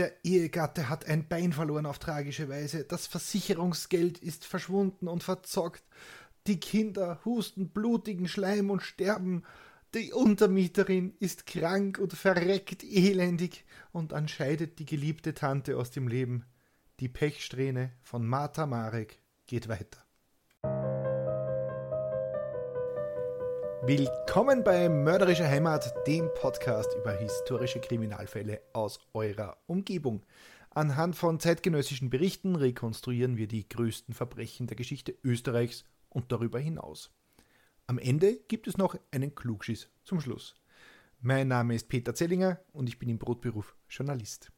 Der Ehegatte hat ein Bein verloren auf tragische Weise. Das Versicherungsgeld ist verschwunden und verzockt. Die Kinder husten blutigen Schleim und sterben. Die Untermieterin ist krank und verreckt elendig. Und dann scheidet die geliebte Tante aus dem Leben. Die Pechsträhne von Martha Marek geht weiter. Willkommen bei Mörderische Heimat, dem Podcast über historische Kriminalfälle aus eurer Umgebung. Anhand von zeitgenössischen Berichten rekonstruieren wir die größten Verbrechen der Geschichte Österreichs und darüber hinaus. Am Ende gibt es noch einen Klugschiss zum Schluss. Mein Name ist Peter Zellinger und ich bin im Brotberuf Journalist.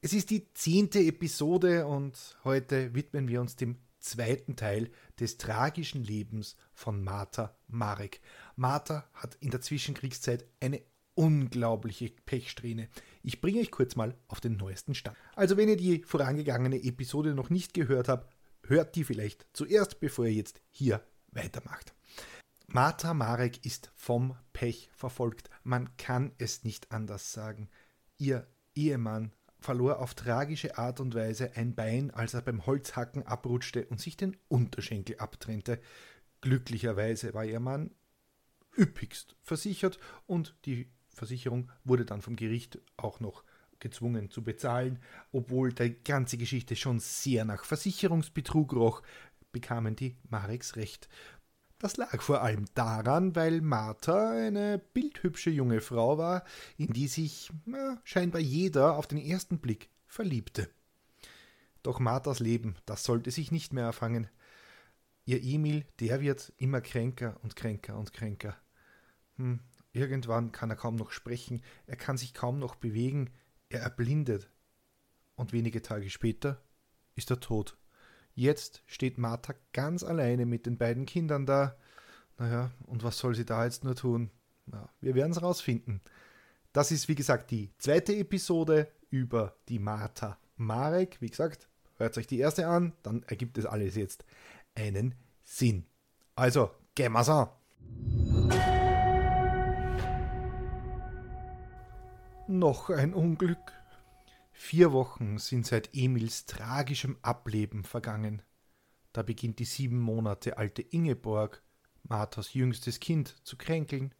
Es ist die zehnte Episode und heute widmen wir uns dem zweiten Teil des tragischen Lebens von Martha Marek. Martha hat in der Zwischenkriegszeit eine unglaubliche Pechsträhne. Ich bringe euch kurz mal auf den neuesten Stand. Also wenn ihr die vorangegangene Episode noch nicht gehört habt, hört die vielleicht zuerst, bevor ihr jetzt hier weitermacht. Martha Marek ist vom Pech verfolgt. Man kann es nicht anders sagen. Ihr Ehemann verlor auf tragische Art und Weise ein Bein, als er beim Holzhacken abrutschte und sich den Unterschenkel abtrennte. Glücklicherweise war ihr Mann üppigst versichert und die Versicherung wurde dann vom Gericht auch noch gezwungen zu bezahlen, obwohl die ganze Geschichte schon sehr nach Versicherungsbetrug roch, bekamen die Mareks recht. Das lag vor allem daran, weil Martha eine bildhübsche junge Frau war, in die sich na, scheinbar jeder auf den ersten Blick verliebte. Doch Marthas Leben, das sollte sich nicht mehr erfangen. Ihr Emil, der wird immer kränker und kränker und kränker. Hm, irgendwann kann er kaum noch sprechen, er kann sich kaum noch bewegen, er erblindet. Und wenige Tage später ist er tot. Jetzt steht Martha ganz alleine mit den beiden Kindern da. Naja, und was soll sie da jetzt nur tun? Na, wir werden es rausfinden. Das ist, wie gesagt, die zweite Episode über die Martha Marek. Wie gesagt, hört euch die erste an, dann ergibt es alles jetzt einen Sinn. Also, gehen wir's an. Noch ein Unglück. Vier Wochen sind seit Emils tragischem Ableben vergangen. Da beginnt die sieben Monate alte Ingeborg, Marthas jüngstes Kind, zu kränkeln.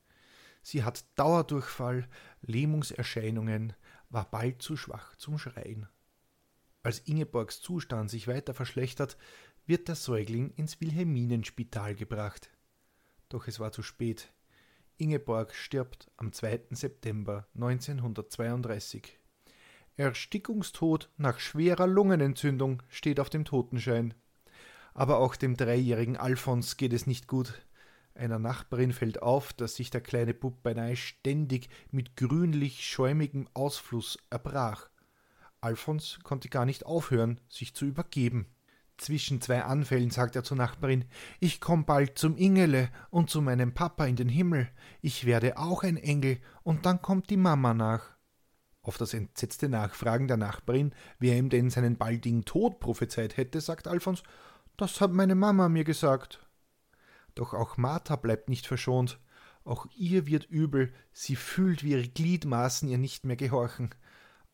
Sie hat Dauerdurchfall, Lähmungserscheinungen, war bald zu schwach zum Schreien. Als Ingeborgs Zustand sich weiter verschlechtert, wird der Säugling ins Wilhelminenspital gebracht. Doch es war zu spät. Ingeborg stirbt am 2. September 1932. Erstickungstod nach schwerer Lungenentzündung steht auf dem Totenschein. Aber auch dem dreijährigen Alfons geht es nicht gut. Einer Nachbarin fällt auf, dass sich der kleine Bub beinahe ständig mit grünlich-schäumigem Ausfluss erbrach. Alfons konnte gar nicht aufhören, sich zu übergeben. Zwischen zwei Anfällen sagt er zur Nachbarin Ich komm bald zum Ingele und zu meinem Papa in den Himmel. Ich werde auch ein Engel, und dann kommt die Mama nach. Auf das entsetzte Nachfragen der Nachbarin, wer ihm denn seinen baldigen Tod prophezeit hätte, sagt Alfons, das hat meine Mama mir gesagt. Doch auch Martha bleibt nicht verschont. Auch ihr wird übel, sie fühlt, wie ihre Gliedmaßen ihr nicht mehr gehorchen.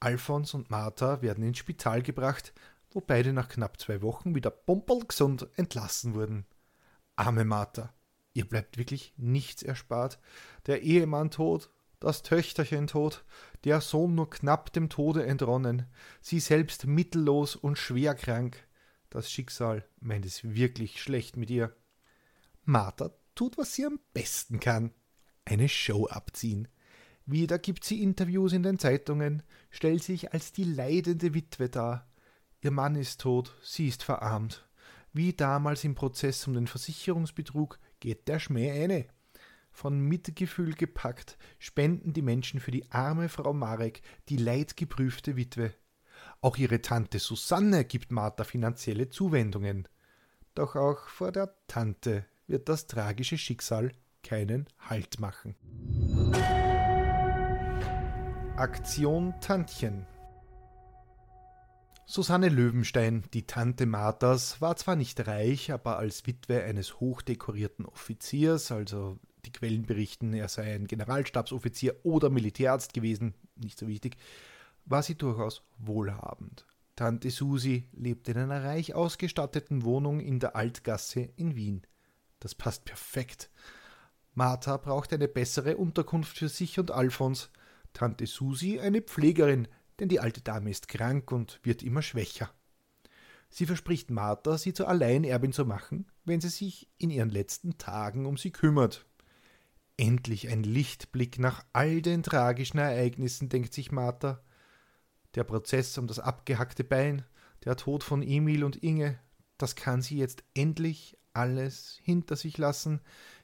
Alfons und Martha werden ins Spital gebracht, wo beide nach knapp zwei Wochen wieder pumperlgesund entlassen wurden. Arme Martha, ihr bleibt wirklich nichts erspart. Der Ehemann tot, das Töchterchen tot, der Sohn nur knapp dem Tode entronnen, sie selbst mittellos und schwer krank. Das Schicksal meint es wirklich schlecht mit ihr. Martha tut, was sie am besten kann. Eine Show abziehen. Wieder gibt sie Interviews in den Zeitungen, stellt sich als die leidende Witwe dar. Ihr Mann ist tot, sie ist verarmt. Wie damals im Prozess um den Versicherungsbetrug geht der Schmäh eine. Von Mitgefühl gepackt spenden die Menschen für die arme Frau Marek, die leidgeprüfte Witwe. Auch ihre Tante Susanne gibt Martha finanzielle Zuwendungen. Doch auch vor der Tante wird das tragische Schicksal keinen Halt machen. Aktion Tantchen Susanne Löwenstein, die Tante Marthas, war zwar nicht reich, aber als Witwe eines hochdekorierten Offiziers, also die Quellen berichten, er sei ein Generalstabsoffizier oder Militärarzt gewesen, nicht so wichtig, war sie durchaus wohlhabend. Tante Susi lebte in einer reich ausgestatteten Wohnung in der Altgasse in Wien. Das passt perfekt. Martha brauchte eine bessere Unterkunft für sich und Alfons, Tante Susi eine Pflegerin, denn die alte Dame ist krank und wird immer schwächer. Sie verspricht Martha, sie zur Alleinerbin zu machen, wenn sie sich in ihren letzten Tagen um sie kümmert. Endlich ein Lichtblick nach all den tragischen Ereignissen, denkt sich Martha. Der Prozess um das abgehackte Bein, der Tod von Emil und Inge, das kann sie jetzt endlich alles hinter sich lassen,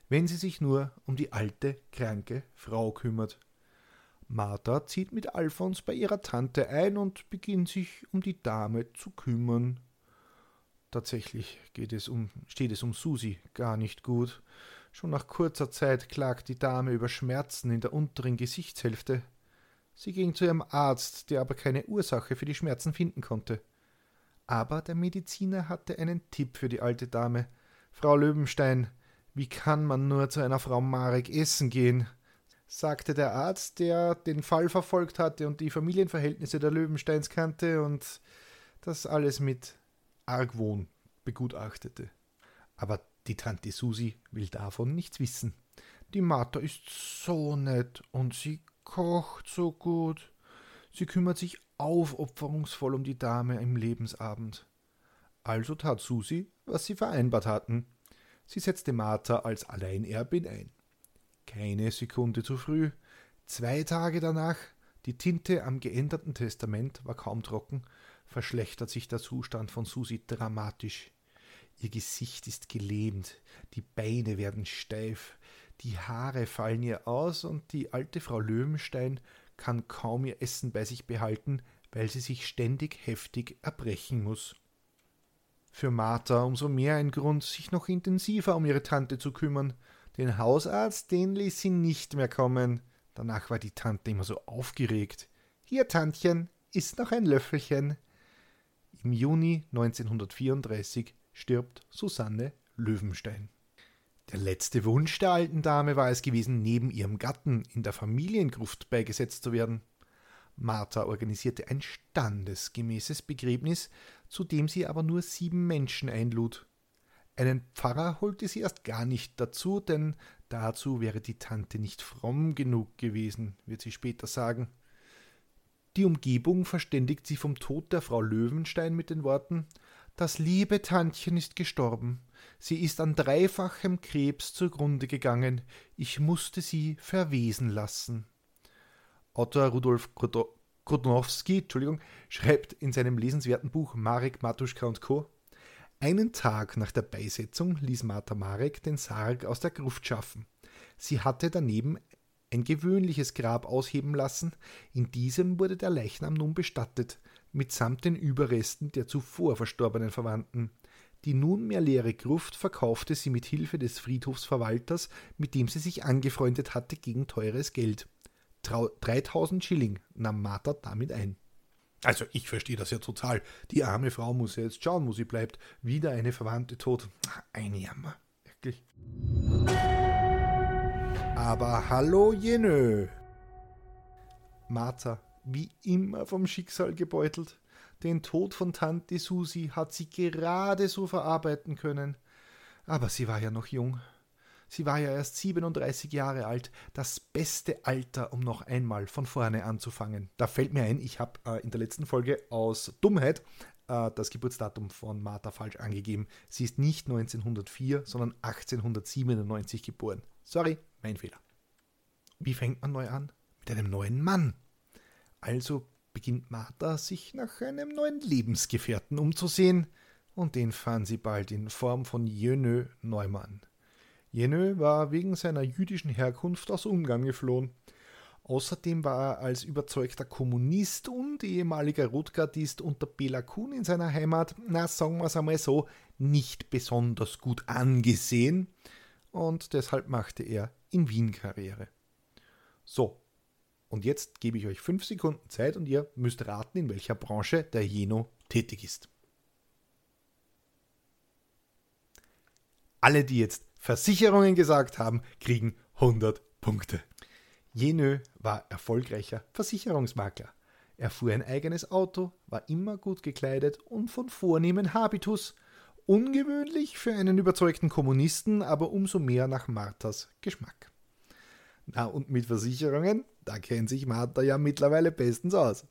wenn sie sich nur um die alte, kranke Frau kümmert. Martha zieht mit Alfons bei ihrer Tante ein und beginnt sich um die Dame zu kümmern. Tatsächlich geht es um, steht es um Susi gar nicht gut. Schon nach kurzer Zeit klagt die Dame über Schmerzen in der unteren Gesichtshälfte. Sie ging zu ihrem Arzt, der aber keine Ursache für die Schmerzen finden konnte. Aber der Mediziner hatte einen Tipp für die alte Dame. Frau Löwenstein, wie kann man nur zu einer Frau Marek essen gehen? sagte der Arzt, der den Fall verfolgt hatte und die Familienverhältnisse der Löwensteins kannte und das alles mit Argwohn begutachtete. Aber die Tante Susi will davon nichts wissen. Die Martha ist so nett und sie kocht so gut. Sie kümmert sich aufopferungsvoll um die Dame im Lebensabend. Also tat Susi, was sie vereinbart hatten. Sie setzte Martha als Alleinerbin ein. Keine Sekunde zu früh. Zwei Tage danach, die Tinte am geänderten Testament war kaum trocken, verschlechtert sich der Zustand von Susi dramatisch. Ihr Gesicht ist gelähmt, die Beine werden steif, die Haare fallen ihr aus und die alte Frau Löwenstein kann kaum ihr Essen bei sich behalten, weil sie sich ständig heftig erbrechen muss. Für Martha umso mehr ein Grund, sich noch intensiver um ihre Tante zu kümmern. Den Hausarzt, den ließ sie nicht mehr kommen. Danach war die Tante immer so aufgeregt. Hier, Tantchen, isst noch ein Löffelchen. Im Juni 1934 stirbt Susanne Löwenstein. Der letzte Wunsch der alten Dame war es gewesen, neben ihrem Gatten in der Familiengruft beigesetzt zu werden. Martha organisierte ein standesgemäßes Begräbnis, zu dem sie aber nur sieben Menschen einlud. Einen Pfarrer holte sie erst gar nicht dazu, denn dazu wäre die Tante nicht fromm genug gewesen, wird sie später sagen. Die Umgebung verständigt sie vom Tod der Frau Löwenstein mit den Worten Das liebe Tantchen ist gestorben. Sie ist an dreifachem Krebs zugrunde gegangen. Ich musste sie verwesen lassen. Autor Rudolf Krodnowski schreibt in seinem lesenswerten Buch Marek Matuschka und Co. Einen Tag nach der Beisetzung ließ Martha Marek den Sarg aus der Gruft schaffen. Sie hatte daneben ein gewöhnliches Grab ausheben lassen, in diesem wurde der Leichnam nun bestattet, mitsamt den Überresten der zuvor verstorbenen Verwandten. Die nunmehr leere Gruft verkaufte sie mit Hilfe des Friedhofsverwalters, mit dem sie sich angefreundet hatte, gegen teures Geld. 3000 Schilling nahm Martha damit ein. Also ich verstehe das ja total. Die arme Frau muss ja jetzt schauen, wo sie bleibt. Wieder eine Verwandte tot. Ein Jammer. Wirklich. Aber hallo Jenö. Martha, wie immer vom Schicksal gebeutelt. Den Tod von Tante Susi hat sie gerade so verarbeiten können. Aber sie war ja noch jung. Sie war ja erst 37 Jahre alt, das beste Alter, um noch einmal von vorne anzufangen. Da fällt mir ein, ich habe äh, in der letzten Folge aus Dummheit äh, das Geburtsdatum von Martha falsch angegeben. Sie ist nicht 1904, sondern 1897 geboren. Sorry, mein Fehler. Wie fängt man neu an? Mit einem neuen Mann. Also beginnt Martha sich nach einem neuen Lebensgefährten umzusehen, und den fand sie bald in Form von Jönö Neumann. Jenö war wegen seiner jüdischen Herkunft aus Ungarn geflohen. Außerdem war er als überzeugter Kommunist und ehemaliger Rotgardist unter Bela Kuhn in seiner Heimat, na sagen wir es einmal so, nicht besonders gut angesehen und deshalb machte er in Wien Karriere. So, und jetzt gebe ich euch fünf Sekunden Zeit und ihr müsst raten, in welcher Branche der Jeno tätig ist. Alle, die jetzt Versicherungen gesagt haben, kriegen 100 Punkte. Jenö war erfolgreicher Versicherungsmakler. Er fuhr ein eigenes Auto, war immer gut gekleidet und von vornehmen Habitus. Ungewöhnlich für einen überzeugten Kommunisten, aber umso mehr nach Marthas Geschmack. Na, und mit Versicherungen, da kennt sich Martha ja mittlerweile bestens aus.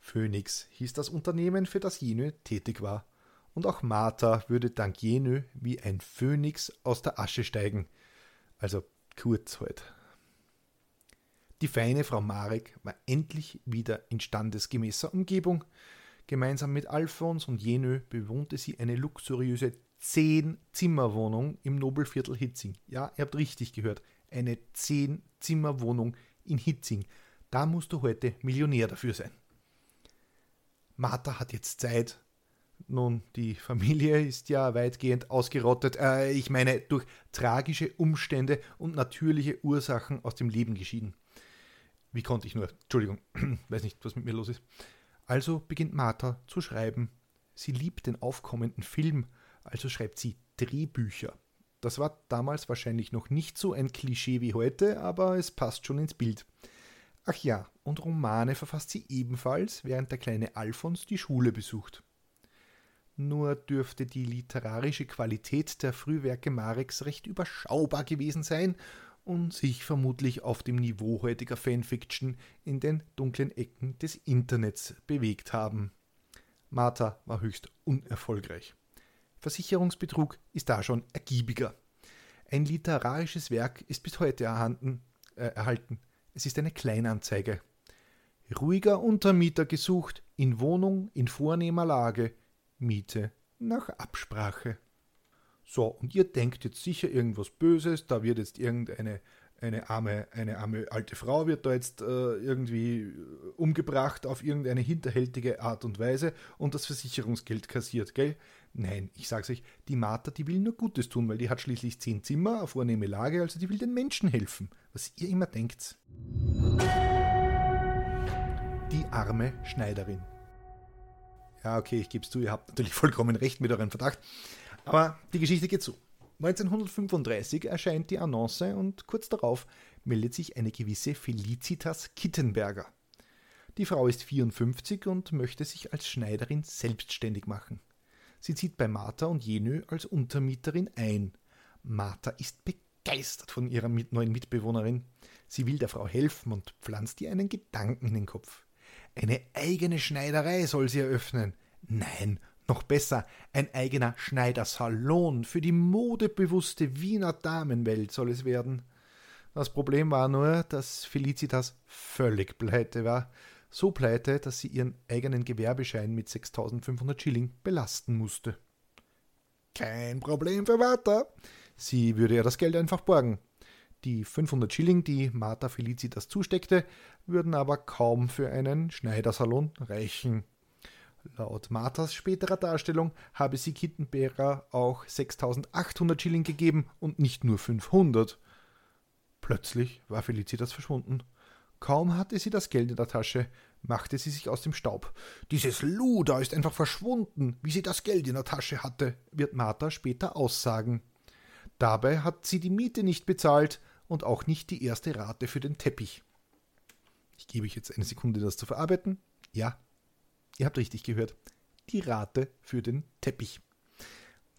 Phoenix hieß das Unternehmen, für das Jenö tätig war. Und auch Martha würde dank Jenö wie ein Phönix aus der Asche steigen. Also kurz halt. Die feine Frau Marek war endlich wieder in standesgemäßer Umgebung. Gemeinsam mit Alfons und Jenö bewohnte sie eine luxuriöse Zehn-Zimmer-Wohnung im Nobelviertel Hitzing. Ja, ihr habt richtig gehört. Eine Zehn-Zimmer-Wohnung in Hitzing. Da musst du heute Millionär dafür sein. Martha hat jetzt Zeit. Nun, die Familie ist ja weitgehend ausgerottet. Äh, ich meine, durch tragische Umstände und natürliche Ursachen aus dem Leben geschieden. Wie konnte ich nur? Entschuldigung, weiß nicht, was mit mir los ist. Also beginnt Martha zu schreiben. Sie liebt den aufkommenden Film, also schreibt sie Drehbücher. Das war damals wahrscheinlich noch nicht so ein Klischee wie heute, aber es passt schon ins Bild. Ach ja, und Romane verfasst sie ebenfalls, während der kleine Alfons die Schule besucht. Nur dürfte die literarische Qualität der Frühwerke Mareks recht überschaubar gewesen sein und sich vermutlich auf dem Niveau heutiger Fanfiction in den dunklen Ecken des Internets bewegt haben. Martha war höchst unerfolgreich. Versicherungsbetrug ist da schon ergiebiger. Ein literarisches Werk ist bis heute erhalten, äh, erhalten. Es ist eine Kleinanzeige. Ruhiger Untermieter gesucht, in Wohnung in vornehmer Lage, Miete nach Absprache. So, und ihr denkt jetzt sicher irgendwas Böses, da wird jetzt irgendeine eine arme, eine arme alte Frau wird da jetzt äh, irgendwie umgebracht auf irgendeine hinterhältige Art und Weise und das Versicherungsgeld kassiert, gell? Nein, ich sag's euch, die Martha, die will nur Gutes tun, weil die hat schließlich zehn Zimmer, eine vornehme Lage, also die will den Menschen helfen. Was ihr immer denkt. Die arme Schneiderin. Ja, okay, ich gebe zu, ihr habt natürlich vollkommen recht mit euren Verdacht. Aber die Geschichte geht so. 1935 erscheint die Annonce und kurz darauf meldet sich eine gewisse Felicitas Kittenberger. Die Frau ist 54 und möchte sich als Schneiderin selbstständig machen. Sie zieht bei Martha und Jenö als Untermieterin ein. Martha ist begeistert von ihrer neuen Mitbewohnerin. Sie will der Frau helfen und pflanzt ihr einen Gedanken in den Kopf. Eine eigene Schneiderei soll sie eröffnen. Nein, noch besser, ein eigener Schneidersalon für die modebewusste Wiener Damenwelt soll es werden. Das Problem war nur, dass Felicitas völlig pleite war. So pleite, dass sie ihren eigenen Gewerbeschein mit 6500 Schilling belasten musste. Kein Problem für Martha. Sie würde ja das Geld einfach borgen. Die 500 Schilling, die Martha Felicitas zusteckte, würden aber kaum für einen Schneidersalon reichen. Laut Marthas späterer Darstellung habe sie Kittenberger auch 6800 Schilling gegeben und nicht nur 500. Plötzlich war Felicitas verschwunden. Kaum hatte sie das Geld in der Tasche, machte sie sich aus dem Staub. Dieses Luder ist einfach verschwunden, wie sie das Geld in der Tasche hatte, wird Martha später aussagen. Dabei hat sie die Miete nicht bezahlt und auch nicht die erste Rate für den Teppich. Ich gebe euch jetzt eine Sekunde, das zu verarbeiten. Ja, Ihr habt richtig gehört. Die Rate für den Teppich.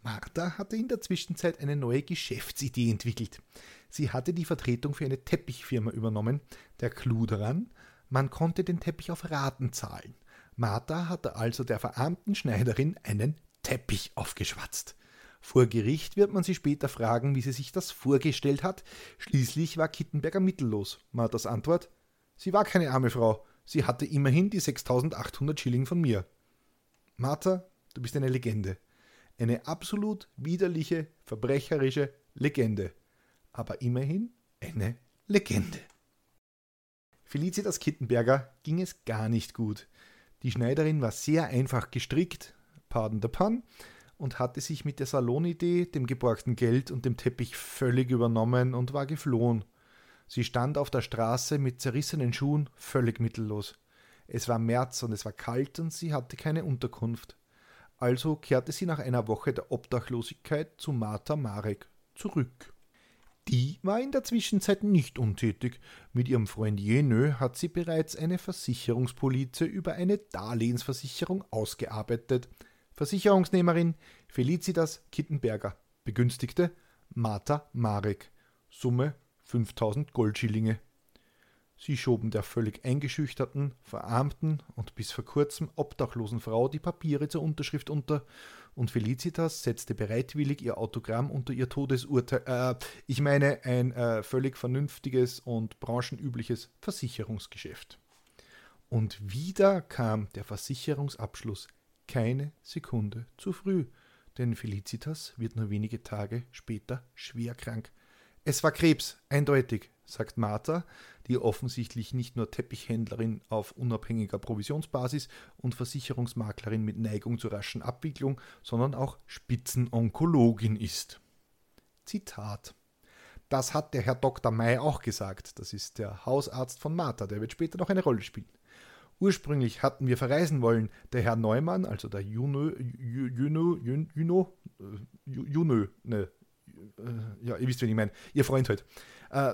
Martha hatte in der Zwischenzeit eine neue Geschäftsidee entwickelt. Sie hatte die Vertretung für eine Teppichfirma übernommen. Der Clou daran, man konnte den Teppich auf Raten zahlen. Martha hatte also der verarmten Schneiderin einen Teppich aufgeschwatzt. Vor Gericht wird man sie später fragen, wie sie sich das vorgestellt hat. Schließlich war Kittenberger mittellos. Marthas Antwort: Sie war keine arme Frau. Sie hatte immerhin die 6800 Schilling von mir. Martha, du bist eine Legende. Eine absolut widerliche, verbrecherische Legende. Aber immerhin eine Legende. Felicitas Kittenberger ging es gar nicht gut. Die Schneiderin war sehr einfach gestrickt, pardon the pun, und hatte sich mit der Salonidee, dem geborgten Geld und dem Teppich völlig übernommen und war geflohen. Sie stand auf der Straße mit zerrissenen Schuhen, völlig mittellos. Es war März und es war kalt und sie hatte keine Unterkunft. Also kehrte sie nach einer Woche der Obdachlosigkeit zu Martha Marek zurück. Die war in der Zwischenzeit nicht untätig. Mit ihrem Freund Jenö hat sie bereits eine Versicherungspolize über eine Darlehensversicherung ausgearbeitet. Versicherungsnehmerin Felicitas Kittenberger. Begünstigte Martha Marek. Summe 5000 Goldschillinge. Sie schoben der völlig eingeschüchterten, verarmten und bis vor kurzem obdachlosen Frau die Papiere zur Unterschrift unter, und Felicitas setzte bereitwillig ihr Autogramm unter ihr Todesurteil, äh, ich meine ein äh, völlig vernünftiges und branchenübliches Versicherungsgeschäft. Und wieder kam der Versicherungsabschluss keine Sekunde zu früh, denn Felicitas wird nur wenige Tage später schwer krank. Es war Krebs, eindeutig, sagt Martha, die offensichtlich nicht nur Teppichhändlerin auf unabhängiger Provisionsbasis und Versicherungsmaklerin mit Neigung zur raschen Abwicklung, sondern auch Spitzenonkologin ist. Zitat Das hat der Herr Dr. May auch gesagt. Das ist der Hausarzt von Martha, der wird später noch eine Rolle spielen. Ursprünglich hatten wir verreisen wollen, der Herr Neumann, also der Juno, Juno, Juno, Juno, ne, äh, ja, ihr wisst, wen ich meine, ihr Freund halt. Äh,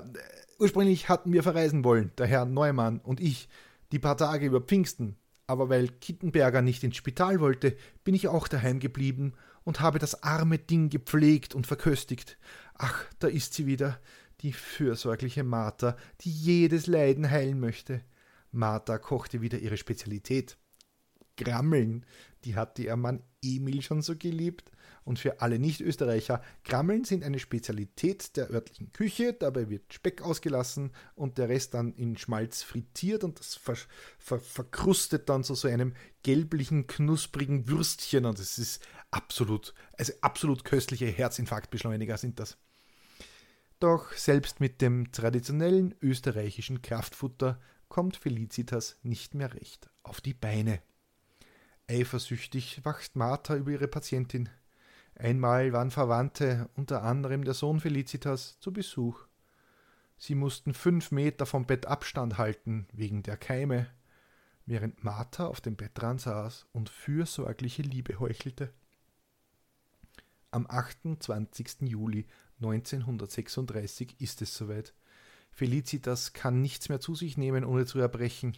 ursprünglich hatten wir verreisen wollen, der Herr Neumann und ich, die paar Tage über Pfingsten. Aber weil Kittenberger nicht ins Spital wollte, bin ich auch daheim geblieben und habe das arme Ding gepflegt und verköstigt. Ach, da ist sie wieder, die fürsorgliche Martha, die jedes Leiden heilen möchte. Martha kochte wieder ihre Spezialität. Grammeln, die hatte ihr Mann Emil schon so geliebt. Und für alle Nicht-Österreicher, Grammeln sind eine Spezialität der örtlichen Küche. Dabei wird Speck ausgelassen und der Rest dann in Schmalz frittiert und das ver ver verkrustet dann zu so einem gelblichen, knusprigen Würstchen. Und es ist absolut, also absolut köstliche Herzinfarktbeschleuniger sind das. Doch selbst mit dem traditionellen österreichischen Kraftfutter kommt Felicitas nicht mehr recht auf die Beine. Eifersüchtig wacht Martha über ihre Patientin. Einmal waren Verwandte, unter anderem der Sohn Felicitas, zu Besuch. Sie mussten fünf Meter vom Bett Abstand halten, wegen der Keime, während Martha auf dem Bettrand saß und fürsorgliche Liebe heuchelte. Am 28. Juli 1936 ist es soweit. Felicitas kann nichts mehr zu sich nehmen, ohne zu erbrechen.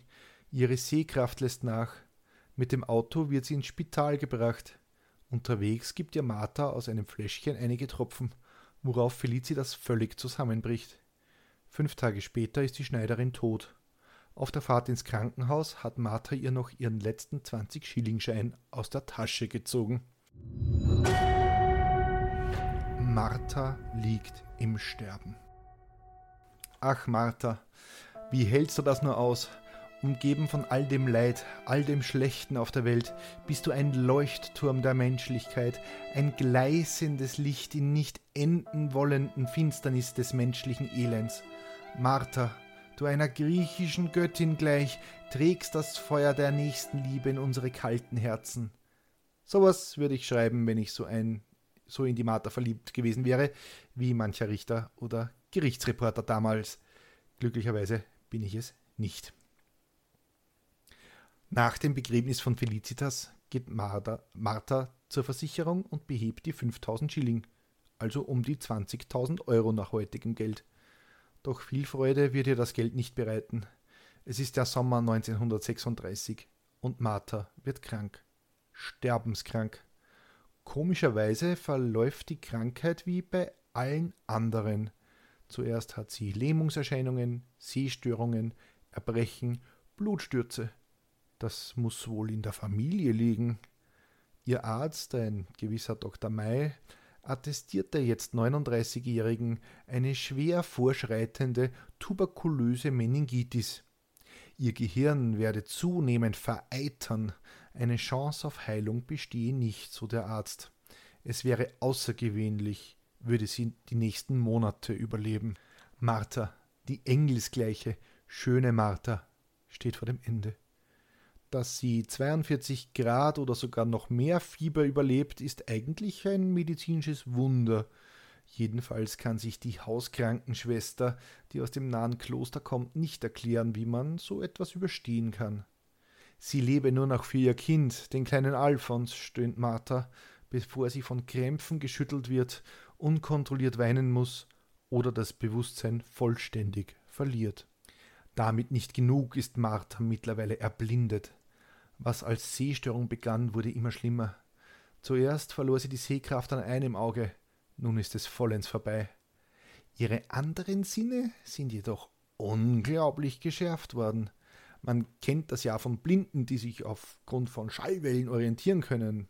Ihre Sehkraft lässt nach. Mit dem Auto wird sie ins Spital gebracht. Unterwegs gibt ihr Martha aus einem Fläschchen einige Tropfen, worauf Felicitas völlig zusammenbricht. Fünf Tage später ist die Schneiderin tot. Auf der Fahrt ins Krankenhaus hat Martha ihr noch ihren letzten 20-Schillingschein aus der Tasche gezogen. Martha liegt im Sterben. Ach, Martha, wie hältst du das nur aus? Umgeben von all dem Leid, all dem Schlechten auf der Welt, bist du ein Leuchtturm der Menschlichkeit, ein gleißendes Licht in nicht enden wollenden Finsternis des menschlichen Elends. Martha, du einer griechischen Göttin gleich, trägst das Feuer der Nächstenliebe in unsere kalten Herzen. Sowas würde ich schreiben, wenn ich so ein so in die Martha verliebt gewesen wäre, wie mancher Richter oder Gerichtsreporter damals. Glücklicherweise bin ich es nicht. Nach dem Begräbnis von Felicitas geht Martha, Martha zur Versicherung und behebt die 5000 Schilling, also um die 20.000 Euro nach heutigem Geld. Doch viel Freude wird ihr das Geld nicht bereiten. Es ist der Sommer 1936 und Martha wird krank. Sterbenskrank. Komischerweise verläuft die Krankheit wie bei allen anderen. Zuerst hat sie Lähmungserscheinungen, Sehstörungen, Erbrechen, Blutstürze. Das muss wohl in der Familie liegen. Ihr Arzt, ein gewisser Dr. May, attestiert der jetzt 39-Jährigen eine schwer vorschreitende tuberkulöse Meningitis. Ihr Gehirn werde zunehmend vereitern, eine Chance auf Heilung bestehe nicht, so der Arzt. Es wäre außergewöhnlich, würde sie die nächsten Monate überleben. Martha, die engelsgleiche, schöne Martha, steht vor dem Ende. Dass sie 42 Grad oder sogar noch mehr Fieber überlebt, ist eigentlich ein medizinisches Wunder. Jedenfalls kann sich die Hauskrankenschwester, die aus dem nahen Kloster kommt, nicht erklären, wie man so etwas überstehen kann. Sie lebe nur noch für ihr Kind, den kleinen Alfons, stöhnt Martha, bevor sie von Krämpfen geschüttelt wird, unkontrolliert weinen muss oder das Bewusstsein vollständig verliert. Damit nicht genug ist Martha mittlerweile erblindet. Was als Sehstörung begann, wurde immer schlimmer. Zuerst verlor sie die Sehkraft an einem Auge, nun ist es vollends vorbei. Ihre anderen Sinne sind jedoch unglaublich geschärft worden. Man kennt das ja von Blinden, die sich aufgrund von Schallwellen orientieren können.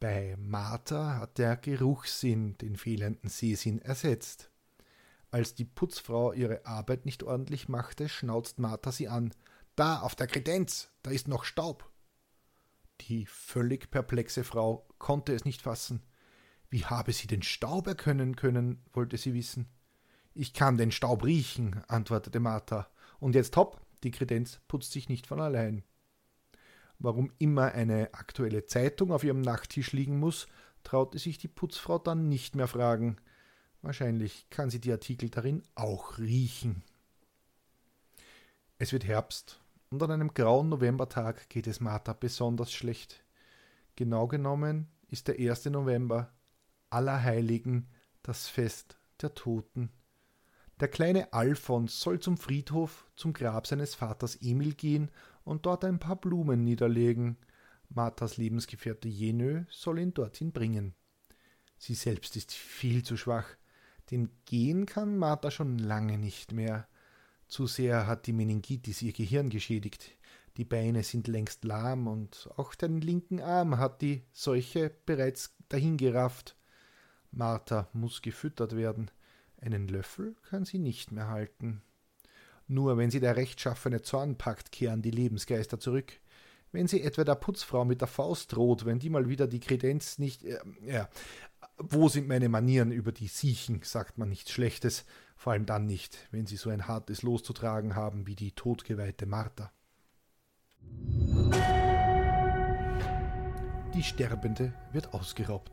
Bei Martha hat der Geruchssinn den fehlenden Sehsinn ersetzt. Als die Putzfrau ihre Arbeit nicht ordentlich machte, schnauzt Martha sie an. Da, auf der Kredenz, da ist noch Staub. Die völlig perplexe Frau konnte es nicht fassen. Wie habe sie den Staub erkennen können, wollte sie wissen. Ich kann den Staub riechen, antwortete Martha. Und jetzt hopp, die Kredenz putzt sich nicht von allein. Warum immer eine aktuelle Zeitung auf ihrem Nachttisch liegen muss, traute sich die Putzfrau dann nicht mehr fragen. Wahrscheinlich kann sie die Artikel darin auch riechen. Es wird Herbst und an einem grauen Novembertag geht es Martha besonders schlecht. Genau genommen ist der 1. November, Allerheiligen, das Fest der Toten. Der kleine Alfons soll zum Friedhof zum Grab seines Vaters Emil gehen und dort ein paar Blumen niederlegen. Marthas Lebensgefährte Jenö soll ihn dorthin bringen. Sie selbst ist viel zu schwach, denn gehen kann Martha schon lange nicht mehr. Zu sehr hat die Meningitis ihr Gehirn geschädigt. Die Beine sind längst lahm und auch den linken Arm hat die Seuche bereits dahingerafft. Martha muss gefüttert werden. Einen Löffel kann sie nicht mehr halten. Nur wenn sie der rechtschaffene Zorn packt, kehren die Lebensgeister zurück. Wenn sie etwa der Putzfrau mit der Faust droht, wenn die mal wieder die Kredenz nicht. Äh, ja, wo sind meine Manieren über die Siechen, sagt man nichts Schlechtes, vor allem dann nicht, wenn sie so ein hartes Los zu tragen haben wie die todgeweihte Martha. Die Sterbende wird ausgeraubt.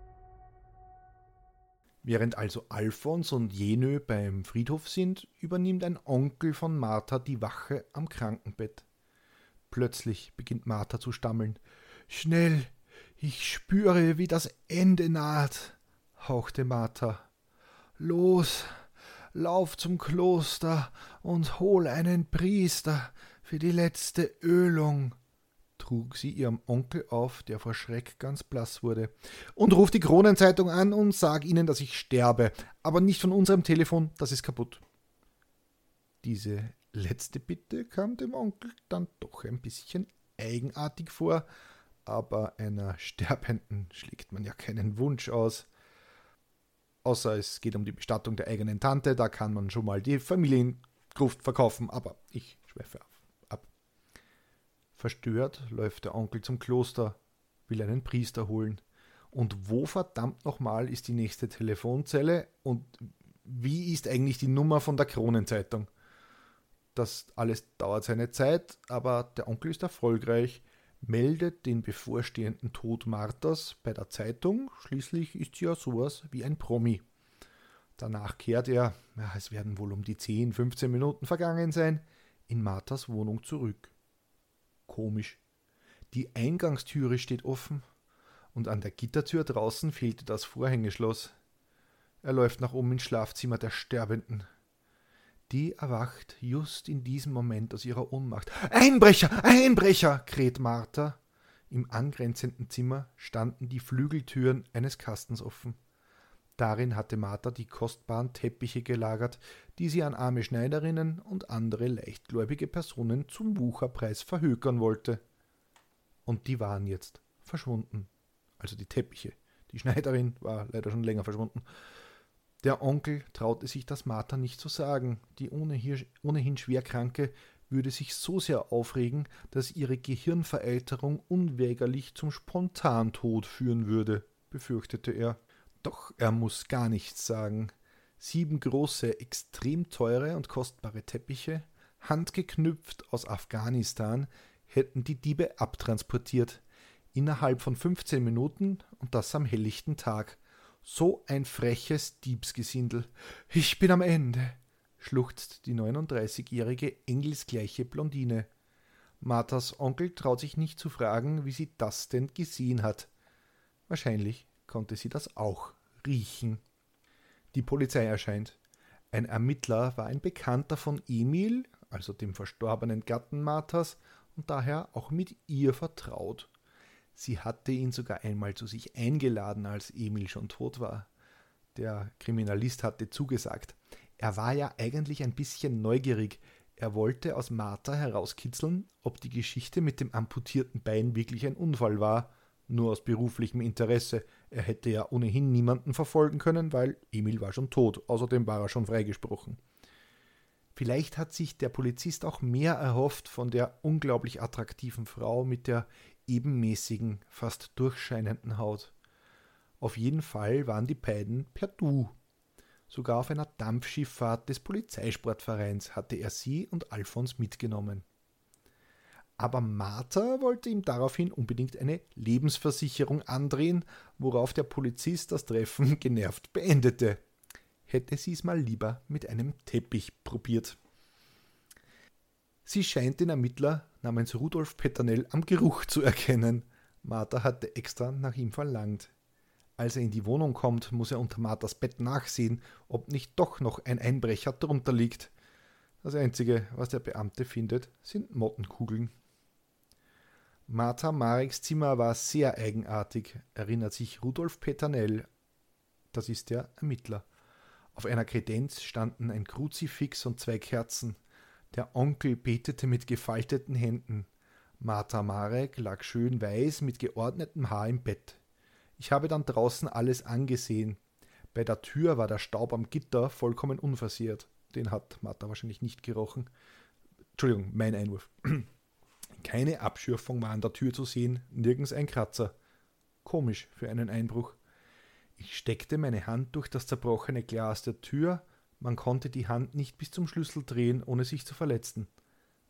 Während also Alfons und Jenö beim Friedhof sind, übernimmt ein Onkel von Martha die Wache am Krankenbett. Plötzlich beginnt Martha zu stammeln. Schnell, ich spüre, wie das Ende naht hauchte Martha. Los, lauf zum Kloster und hol einen Priester für die letzte Ölung, trug sie ihrem Onkel auf, der vor Schreck ganz blass wurde. Und ruf die Kronenzeitung an und sag ihnen, dass ich sterbe, aber nicht von unserem Telefon, das ist kaputt. Diese letzte Bitte kam dem Onkel dann doch ein bisschen eigenartig vor, aber einer Sterbenden schlägt man ja keinen Wunsch aus. Außer es geht um die Bestattung der eigenen Tante, da kann man schon mal die Familiengruft verkaufen, aber ich schweife ab. Verstört läuft der Onkel zum Kloster, will einen Priester holen. Und wo verdammt nochmal ist die nächste Telefonzelle und wie ist eigentlich die Nummer von der Kronenzeitung? Das alles dauert seine Zeit, aber der Onkel ist erfolgreich meldet den bevorstehenden Tod Marthas bei der Zeitung, schließlich ist sie ja sowas wie ein Promi. Danach kehrt er, ja, es werden wohl um die 10, 15 Minuten vergangen sein, in Marthas Wohnung zurück. Komisch. Die Eingangstüre steht offen und an der Gittertür draußen fehlte das Vorhängeschloss. Er läuft nach oben ins Schlafzimmer der Sterbenden. Die erwacht just in diesem Moment aus ihrer Ohnmacht. Einbrecher, Einbrecher! kräht Martha. Im angrenzenden Zimmer standen die Flügeltüren eines Kastens offen. Darin hatte Martha die kostbaren Teppiche gelagert, die sie an arme Schneiderinnen und andere leichtgläubige Personen zum Wucherpreis verhökern wollte. Und die waren jetzt verschwunden. Also die Teppiche. Die Schneiderin war leider schon länger verschwunden. Der Onkel traute sich das Martha nicht zu sagen. Die ohnehin schwerkranke würde sich so sehr aufregen, dass ihre Gehirnvereiterung unweigerlich zum Spontantod führen würde, befürchtete er. Doch er muss gar nichts sagen. Sieben große, extrem teure und kostbare Teppiche, handgeknüpft aus Afghanistan, hätten die Diebe abtransportiert. Innerhalb von 15 Minuten und das am helllichten Tag. So ein freches Diebsgesindel. Ich bin am Ende, schluchzt die 39-jährige engelsgleiche Blondine. Marthas Onkel traut sich nicht zu fragen, wie sie das denn gesehen hat. Wahrscheinlich konnte sie das auch riechen. Die Polizei erscheint. Ein Ermittler war ein Bekannter von Emil, also dem verstorbenen Gatten Marthas, und daher auch mit ihr vertraut. Sie hatte ihn sogar einmal zu sich eingeladen, als Emil schon tot war. Der Kriminalist hatte zugesagt. Er war ja eigentlich ein bisschen neugierig. Er wollte aus Martha herauskitzeln, ob die Geschichte mit dem amputierten Bein wirklich ein Unfall war, nur aus beruflichem Interesse. Er hätte ja ohnehin niemanden verfolgen können, weil Emil war schon tot. Außerdem war er schon freigesprochen. Vielleicht hat sich der Polizist auch mehr erhofft von der unglaublich attraktiven Frau mit der ebenmäßigen, fast durchscheinenden Haut. Auf jeden Fall waren die beiden per Du. Sogar auf einer Dampfschifffahrt des Polizeisportvereins hatte er sie und Alfons mitgenommen. Aber Martha wollte ihm daraufhin unbedingt eine Lebensversicherung andrehen, worauf der Polizist das Treffen genervt beendete hätte sie es mal lieber mit einem Teppich probiert. Sie scheint den Ermittler namens Rudolf Peternell am Geruch zu erkennen. Martha hatte extra nach ihm verlangt. Als er in die Wohnung kommt, muss er unter Marthas Bett nachsehen, ob nicht doch noch ein Einbrecher drunter liegt. Das Einzige, was der Beamte findet, sind Mottenkugeln. Martha Mareks Zimmer war sehr eigenartig, erinnert sich Rudolf Peternell. Das ist der Ermittler. Auf einer Kredenz standen ein Kruzifix und zwei Kerzen. Der Onkel betete mit gefalteten Händen. Martha Marek lag schön weiß mit geordnetem Haar im Bett. Ich habe dann draußen alles angesehen. Bei der Tür war der Staub am Gitter vollkommen unversehrt. Den hat Martha wahrscheinlich nicht gerochen. Entschuldigung, mein Einwurf. Keine Abschürfung war an der Tür zu sehen, nirgends ein Kratzer. Komisch für einen Einbruch. Ich steckte meine Hand durch das zerbrochene Glas der Tür, man konnte die Hand nicht bis zum Schlüssel drehen, ohne sich zu verletzen.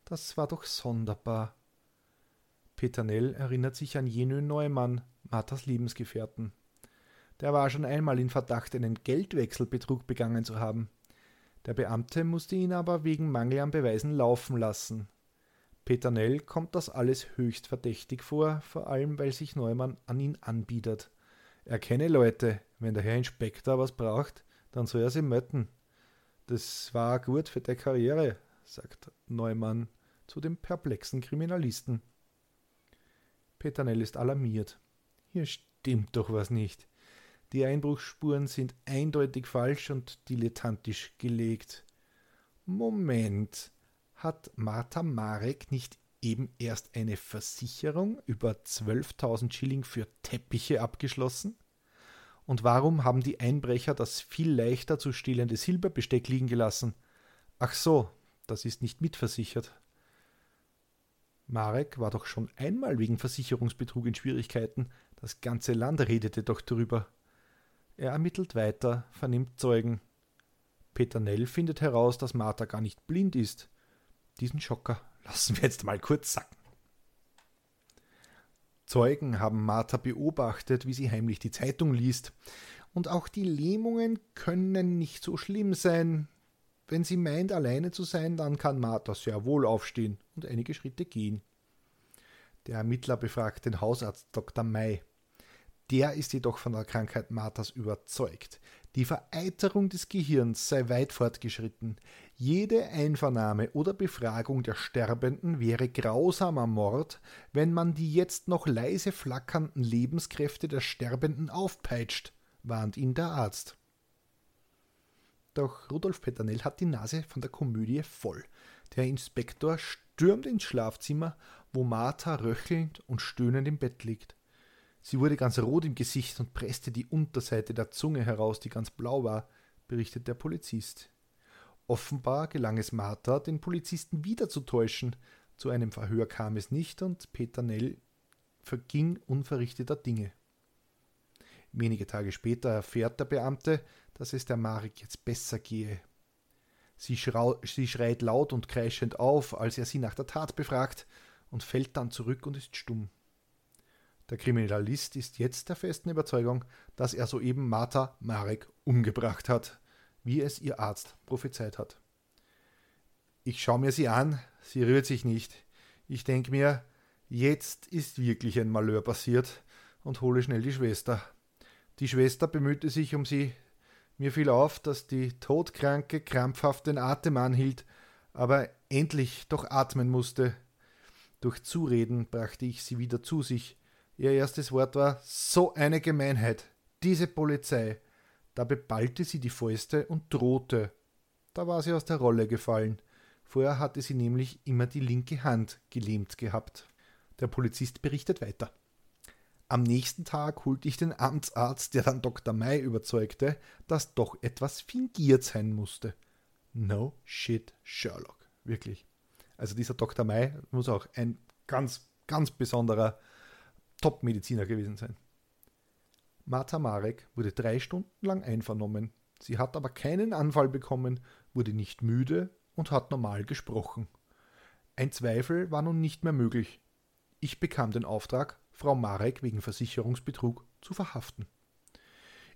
Das war doch sonderbar. Peternell erinnert sich an jenen Neumann, Marthas Lebensgefährten. Der war schon einmal in Verdacht, einen Geldwechselbetrug begangen zu haben. Der Beamte musste ihn aber wegen Mangel an Beweisen laufen lassen. Peternell kommt das alles höchst verdächtig vor, vor allem weil sich Neumann an ihn anbietet. Er kenne Leute, wenn der Herr Inspektor was braucht, dann soll er sie möten. Das war gut für die Karriere, sagt Neumann zu dem perplexen Kriminalisten. Peternell ist alarmiert. Hier stimmt doch was nicht. Die Einbruchsspuren sind eindeutig falsch und dilettantisch gelegt. Moment, hat Martha Marek nicht eben erst eine Versicherung über 12.000 Schilling für Teppiche abgeschlossen? Und warum haben die Einbrecher das viel leichter zu stehlende Silberbesteck liegen gelassen? Ach so, das ist nicht mitversichert. Marek war doch schon einmal wegen Versicherungsbetrug in Schwierigkeiten. Das ganze Land redete doch darüber. Er ermittelt weiter, vernimmt Zeugen. Peter Nell findet heraus, dass Martha gar nicht blind ist. Diesen Schocker lassen wir jetzt mal kurz sacken. Zeugen haben Martha beobachtet, wie sie heimlich die Zeitung liest. Und auch die Lähmungen können nicht so schlimm sein. Wenn sie meint, alleine zu sein, dann kann Martha sehr wohl aufstehen und einige Schritte gehen. Der Ermittler befragt den Hausarzt Dr. May. Der ist jedoch von der Krankheit Marthas überzeugt. Die Vereiterung des Gehirns sei weit fortgeschritten. Jede Einvernahme oder Befragung der Sterbenden wäre grausamer Mord, wenn man die jetzt noch leise flackernden Lebenskräfte der Sterbenden aufpeitscht, warnt ihn der Arzt. Doch Rudolf Peternell hat die Nase von der Komödie voll. Der Inspektor stürmt ins Schlafzimmer, wo Martha röchelnd und stöhnend im Bett liegt. Sie wurde ganz rot im Gesicht und presste die Unterseite der Zunge heraus, die ganz blau war, berichtet der Polizist. Offenbar gelang es Martha, den Polizisten wieder zu täuschen. Zu einem Verhör kam es nicht und Peter Nell verging unverrichteter Dinge. Wenige Tage später erfährt der Beamte, dass es der Marek jetzt besser gehe. Sie, sie schreit laut und kreischend auf, als er sie nach der Tat befragt, und fällt dann zurück und ist stumm. Der Kriminalist ist jetzt der festen Überzeugung, dass er soeben Martha Marek umgebracht hat, wie es ihr Arzt prophezeit hat. Ich schaue mir sie an, sie rührt sich nicht. Ich denke mir, jetzt ist wirklich ein Malheur passiert und hole schnell die Schwester. Die Schwester bemühte sich um sie, Mir fiel auf, dass die Todkranke krampfhaft den Atem anhielt, aber endlich doch atmen musste. Durch Zureden brachte ich sie wieder zu sich. Ihr erstes Wort war so eine Gemeinheit. Diese Polizei. Da beballte sie die Fäuste und drohte. Da war sie aus der Rolle gefallen. Vorher hatte sie nämlich immer die linke Hand gelähmt gehabt. Der Polizist berichtet weiter. Am nächsten Tag holte ich den Amtsarzt, der dann Dr. May überzeugte, dass doch etwas fingiert sein musste. No shit, Sherlock. Wirklich. Also dieser Dr. May muss auch ein ganz, ganz besonderer Top-Mediziner gewesen sein. Martha Marek wurde drei Stunden lang einvernommen. Sie hat aber keinen Anfall bekommen, wurde nicht müde und hat normal gesprochen. Ein Zweifel war nun nicht mehr möglich. Ich bekam den Auftrag, Frau Marek wegen Versicherungsbetrug zu verhaften.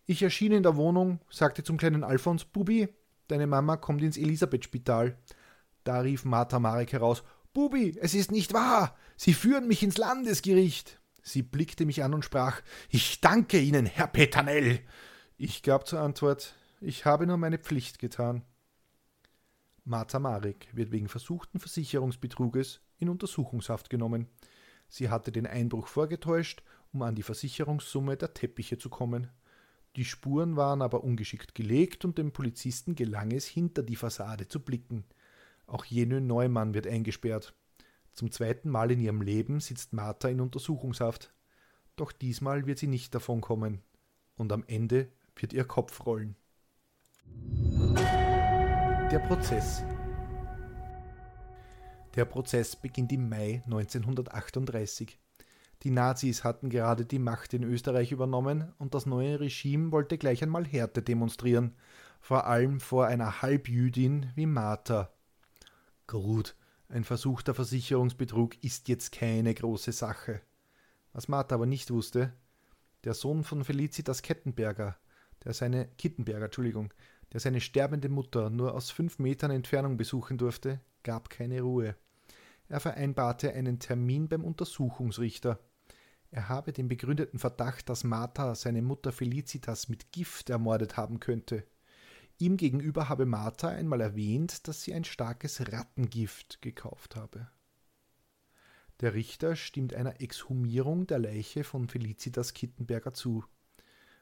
Ich erschien in der Wohnung, sagte zum kleinen Alfons, Bubi, deine Mama kommt ins Elisabeth-Spital. Da rief Martha Marek heraus, Bubi, es ist nicht wahr! Sie führen mich ins Landesgericht! Sie blickte mich an und sprach, Ich danke Ihnen, Herr Petanell! Ich gab zur Antwort, ich habe nur meine Pflicht getan. Martha Marek wird wegen versuchten Versicherungsbetruges in Untersuchungshaft genommen. Sie hatte den Einbruch vorgetäuscht, um an die Versicherungssumme der Teppiche zu kommen. Die Spuren waren aber ungeschickt gelegt und dem Polizisten gelang es, hinter die Fassade zu blicken. Auch Jenö Neumann wird eingesperrt. Zum zweiten Mal in ihrem Leben sitzt Martha in Untersuchungshaft. Doch diesmal wird sie nicht davonkommen. Und am Ende wird ihr Kopf rollen. Der Prozess der Prozess beginnt im Mai 1938. Die Nazis hatten gerade die Macht in Österreich übernommen und das neue Regime wollte gleich einmal Härte demonstrieren, vor allem vor einer Halbjüdin wie Martha. Gut, ein versuchter Versicherungsbetrug ist jetzt keine große Sache. Was Martha aber nicht wusste, der Sohn von Felicitas Kettenberger, der seine Kittenberger, Entschuldigung, der seine sterbende Mutter nur aus fünf Metern Entfernung besuchen durfte, gab keine Ruhe. Er vereinbarte einen Termin beim Untersuchungsrichter. Er habe den begründeten Verdacht, dass Martha seine Mutter Felicitas mit Gift ermordet haben könnte. Ihm gegenüber habe Martha einmal erwähnt, dass sie ein starkes Rattengift gekauft habe. Der Richter stimmt einer Exhumierung der Leiche von Felicitas Kittenberger zu.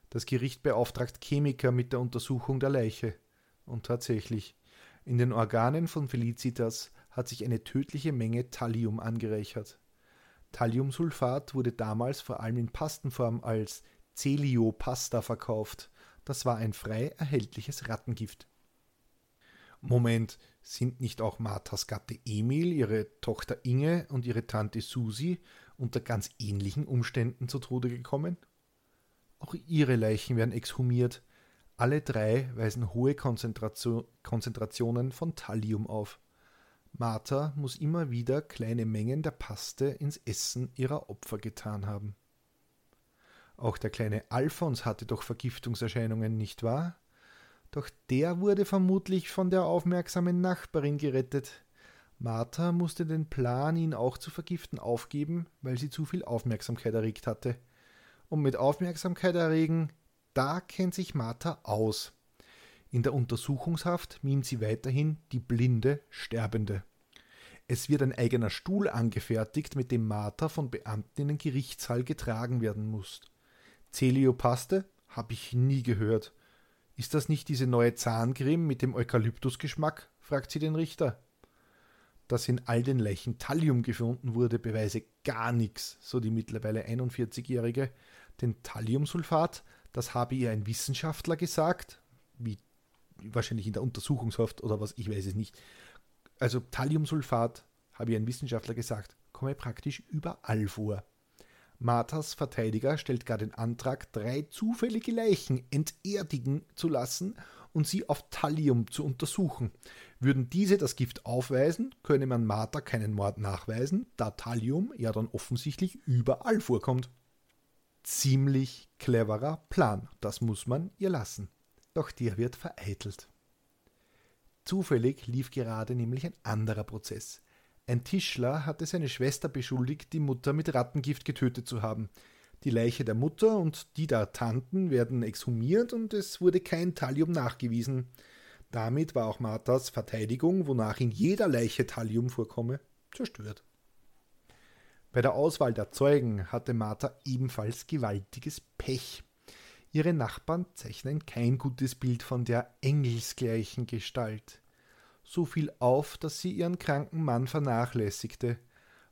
Das Gericht beauftragt Chemiker mit der Untersuchung der Leiche. Und tatsächlich, in den Organen von Felicitas hat sich eine tödliche Menge Thallium angereichert. Thalliumsulfat wurde damals vor allem in Pastenform als Celiopasta verkauft. Das war ein frei erhältliches Rattengift. Moment, sind nicht auch Marthas Gatte Emil, ihre Tochter Inge und ihre Tante Susi unter ganz ähnlichen Umständen zu Tode gekommen? Auch ihre Leichen werden exhumiert. Alle drei weisen hohe Konzentration, Konzentrationen von Thallium auf. Martha muss immer wieder kleine Mengen der Paste ins Essen ihrer Opfer getan haben. Auch der kleine Alfons hatte doch Vergiftungserscheinungen, nicht wahr? Doch der wurde vermutlich von der aufmerksamen Nachbarin gerettet. Martha musste den Plan, ihn auch zu vergiften, aufgeben, weil sie zu viel Aufmerksamkeit erregt hatte. Und mit Aufmerksamkeit erregen, da kennt sich Martha aus. In der Untersuchungshaft mimt sie weiterhin die blinde Sterbende. Es wird ein eigener Stuhl angefertigt, mit dem Martha von Beamten in den Gerichtssaal getragen werden muss. Celiopaste? Habe ich nie gehört. Ist das nicht diese neue Zahncreme mit dem Eukalyptusgeschmack? fragt sie den Richter. Dass in all den Leichen Thallium gefunden wurde, beweise gar nichts, so die mittlerweile 41-Jährige. Denn Thalliumsulfat, das habe ihr ein Wissenschaftler gesagt, wie wahrscheinlich in der Untersuchungshaft oder was, ich weiß es nicht. Also Thalliumsulfat, habe ich ein Wissenschaftler gesagt, komme praktisch überall vor. Marthas Verteidiger stellt gar den Antrag, drei zufällige Leichen enterdigen zu lassen und sie auf Thallium zu untersuchen. Würden diese das Gift aufweisen, könne man Martha keinen Mord nachweisen, da Thallium ja dann offensichtlich überall vorkommt. Ziemlich cleverer Plan, das muss man ihr lassen doch der wird vereitelt. Zufällig lief gerade nämlich ein anderer Prozess. Ein Tischler hatte seine Schwester beschuldigt, die Mutter mit Rattengift getötet zu haben. Die Leiche der Mutter und die der Tanten werden exhumiert und es wurde kein Thallium nachgewiesen. Damit war auch Marthas Verteidigung, wonach in jeder Leiche Thallium vorkomme, zerstört. Bei der Auswahl der Zeugen hatte Martha ebenfalls gewaltiges Pech. Ihre Nachbarn zeichnen kein gutes Bild von der engelsgleichen Gestalt. So fiel auf, dass sie ihren kranken Mann vernachlässigte.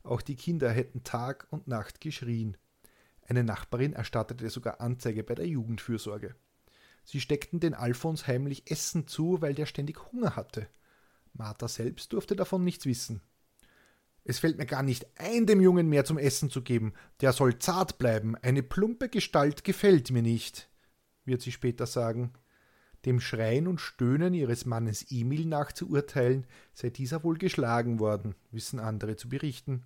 Auch die Kinder hätten Tag und Nacht geschrien. Eine Nachbarin erstattete sogar Anzeige bei der Jugendfürsorge. Sie steckten den Alfons heimlich Essen zu, weil der ständig Hunger hatte. Martha selbst durfte davon nichts wissen. Es fällt mir gar nicht ein, dem Jungen mehr zum Essen zu geben. Der soll zart bleiben. Eine plumpe Gestalt gefällt mir nicht, wird sie später sagen. Dem Schreien und Stöhnen ihres Mannes Emil nachzuurteilen, sei dieser wohl geschlagen worden, wissen andere zu berichten.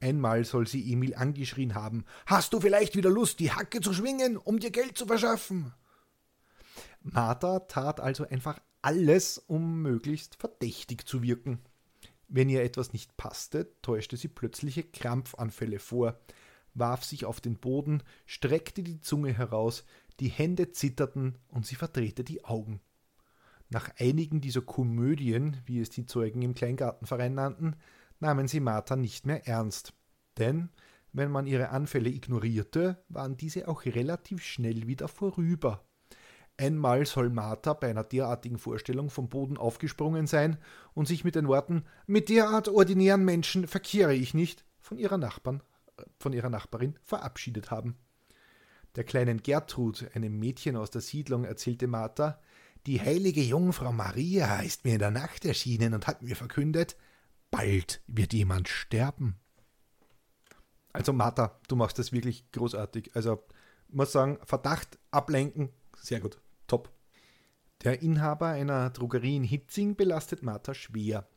Einmal soll sie Emil angeschrien haben: Hast du vielleicht wieder Lust, die Hacke zu schwingen, um dir Geld zu verschaffen? Martha tat also einfach alles, um möglichst verdächtig zu wirken. Wenn ihr etwas nicht passte, täuschte sie plötzliche Krampfanfälle vor, warf sich auf den Boden, streckte die Zunge heraus, die Hände zitterten und sie verdrehte die Augen. Nach einigen dieser Komödien, wie es die Zeugen im Kleingartenverein nannten, nahmen sie Martha nicht mehr ernst. Denn wenn man ihre Anfälle ignorierte, waren diese auch relativ schnell wieder vorüber. Einmal soll Martha bei einer derartigen Vorstellung vom Boden aufgesprungen sein und sich mit den Worten Mit derart ordinären Menschen verkehre ich nicht von ihrer, Nachbarn, von ihrer Nachbarin verabschiedet haben. Der kleinen Gertrud, einem Mädchen aus der Siedlung, erzählte Martha, die heilige Jungfrau Maria ist mir in der Nacht erschienen und hat mir verkündet, bald wird jemand sterben. Also Martha, du machst das wirklich großartig. Also muss sagen, Verdacht ablenken, sehr gut. Top. Der Inhaber einer Drogerie in Hitzing belastet Martha schwer.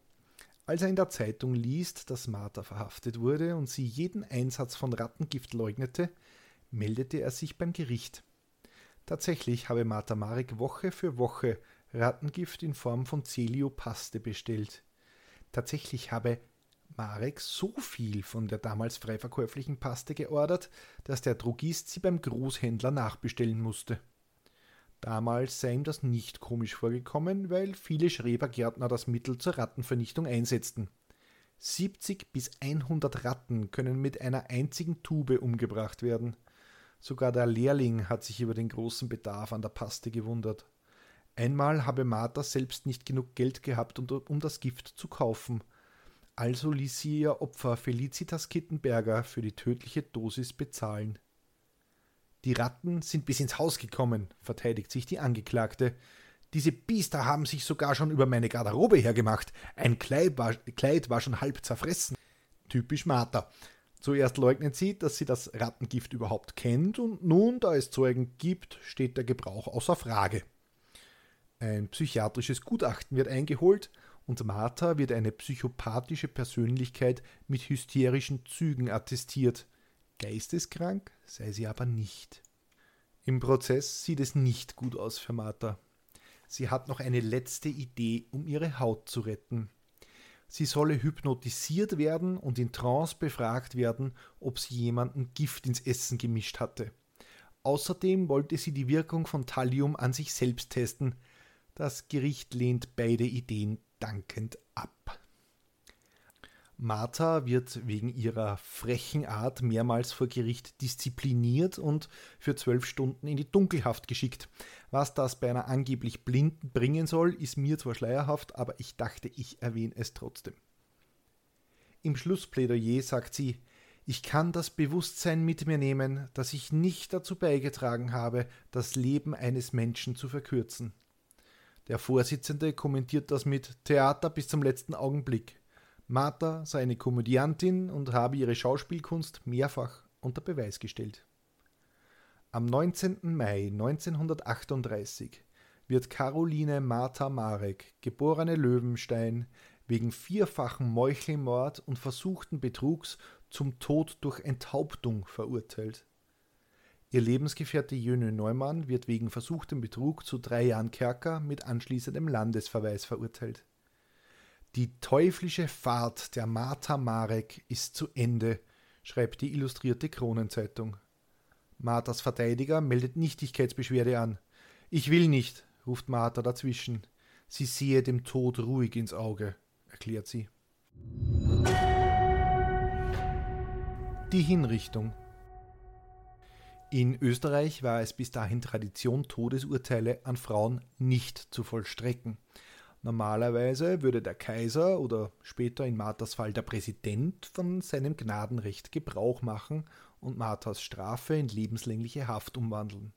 Als er in der Zeitung liest, dass Martha verhaftet wurde und sie jeden Einsatz von Rattengift leugnete, meldete er sich beim Gericht. Tatsächlich habe Martha Marek Woche für Woche Rattengift in Form von Celiopaste bestellt. Tatsächlich habe Marek so viel von der damals frei verkäuflichen Paste geordert, dass der Drogist sie beim Großhändler nachbestellen musste. Damals sei ihm das nicht komisch vorgekommen, weil viele Schrebergärtner das Mittel zur Rattenvernichtung einsetzten. 70 bis 100 Ratten können mit einer einzigen Tube umgebracht werden. Sogar der Lehrling hat sich über den großen Bedarf an der Paste gewundert. Einmal habe Martha selbst nicht genug Geld gehabt, um das Gift zu kaufen. Also ließ sie ihr Opfer Felicitas Kittenberger für die tödliche Dosis bezahlen. Die Ratten sind bis ins Haus gekommen, verteidigt sich die Angeklagte. Diese Biester haben sich sogar schon über meine Garderobe hergemacht. Ein Kleid war, Kleid war schon halb zerfressen. Typisch Martha. Zuerst leugnet sie, dass sie das Rattengift überhaupt kennt, und nun, da es Zeugen gibt, steht der Gebrauch außer Frage. Ein psychiatrisches Gutachten wird eingeholt und Martha wird eine psychopathische Persönlichkeit mit hysterischen Zügen attestiert. Geisteskrank sei sie aber nicht. Im Prozess sieht es nicht gut aus für Martha. Sie hat noch eine letzte Idee, um ihre Haut zu retten. Sie solle hypnotisiert werden und in Trance befragt werden, ob sie jemanden Gift ins Essen gemischt hatte. Außerdem wollte sie die Wirkung von Thallium an sich selbst testen. Das Gericht lehnt beide Ideen dankend ab. Martha wird wegen ihrer frechen Art mehrmals vor Gericht diszipliniert und für zwölf Stunden in die Dunkelhaft geschickt. Was das bei einer angeblich Blinden bringen soll, ist mir zwar schleierhaft, aber ich dachte, ich erwähne es trotzdem. Im Schlussplädoyer sagt sie, ich kann das Bewusstsein mit mir nehmen, dass ich nicht dazu beigetragen habe, das Leben eines Menschen zu verkürzen. Der Vorsitzende kommentiert das mit Theater bis zum letzten Augenblick. Martha sei eine Komödiantin und habe ihre Schauspielkunst mehrfach unter Beweis gestellt. Am 19. Mai 1938 wird Caroline Martha Marek, geborene Löwenstein, wegen vierfachen Meuchelmord und versuchten Betrugs zum Tod durch Enthauptung verurteilt. Ihr Lebensgefährte Jönö Neumann wird wegen versuchtem Betrug zu drei Jahren Kerker mit anschließendem Landesverweis verurteilt. Die teuflische Fahrt der Martha Marek ist zu Ende, schreibt die Illustrierte Kronenzeitung. Marthas Verteidiger meldet Nichtigkeitsbeschwerde an. Ich will nicht, ruft Martha dazwischen. Sie sehe dem Tod ruhig ins Auge, erklärt sie. Die Hinrichtung. In Österreich war es bis dahin Tradition, Todesurteile an Frauen nicht zu vollstrecken. Normalerweise würde der Kaiser oder später in Marthas Fall der Präsident von seinem Gnadenrecht Gebrauch machen und Marthas Strafe in lebenslängliche Haft umwandeln.